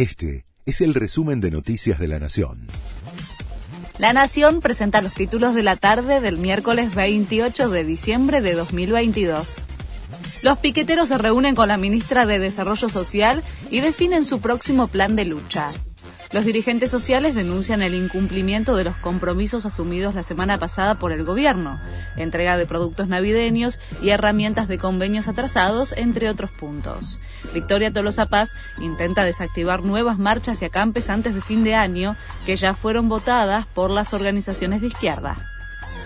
Este es el resumen de Noticias de la Nación. La Nación presenta los títulos de la tarde del miércoles 28 de diciembre de 2022. Los piqueteros se reúnen con la ministra de Desarrollo Social y definen su próximo plan de lucha. Los dirigentes sociales denuncian el incumplimiento de los compromisos asumidos la semana pasada por el gobierno, entrega de productos navideños y herramientas de convenios atrasados, entre otros puntos. Victoria Tolosa Paz intenta desactivar nuevas marchas y acampes antes de fin de año que ya fueron votadas por las organizaciones de izquierda.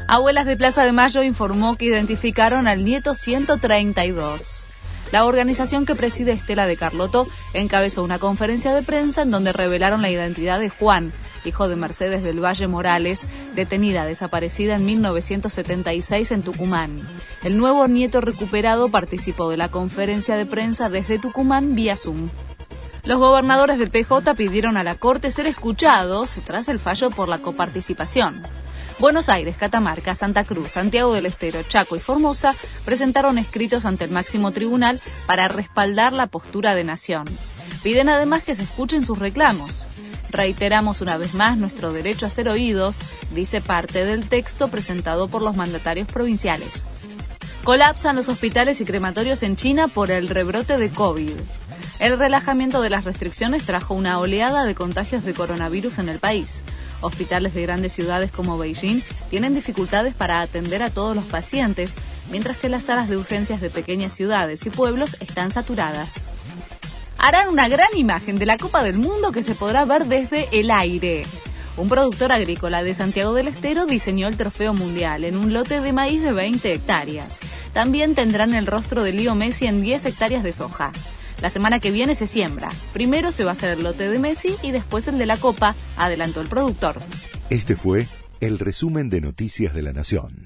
Abuelas de Plaza de Mayo informó que identificaron al nieto 132. La organización que preside Estela de Carlotto encabezó una conferencia de prensa en donde revelaron la identidad de Juan, hijo de Mercedes del Valle Morales, detenida desaparecida en 1976 en Tucumán. El nuevo nieto recuperado participó de la conferencia de prensa desde Tucumán vía Zoom. Los gobernadores del PJ pidieron a la Corte ser escuchados tras el fallo por la coparticipación. Buenos Aires, Catamarca, Santa Cruz, Santiago del Estero, Chaco y Formosa presentaron escritos ante el máximo tribunal para respaldar la postura de Nación. Piden además que se escuchen sus reclamos. Reiteramos una vez más nuestro derecho a ser oídos, dice parte del texto presentado por los mandatarios provinciales. Colapsan los hospitales y crematorios en China por el rebrote de COVID. El relajamiento de las restricciones trajo una oleada de contagios de coronavirus en el país. Hospitales de grandes ciudades como Beijing tienen dificultades para atender a todos los pacientes, mientras que las salas de urgencias de pequeñas ciudades y pueblos están saturadas. Harán una gran imagen de la Copa del Mundo que se podrá ver desde el aire. Un productor agrícola de Santiago del Estero diseñó el trofeo mundial en un lote de maíz de 20 hectáreas. También tendrán el rostro de Lío Messi en 10 hectáreas de soja. La semana que viene se siembra. Primero se va a hacer el lote de Messi y después el de la Copa, adelantó el productor. Este fue el resumen de Noticias de la Nación.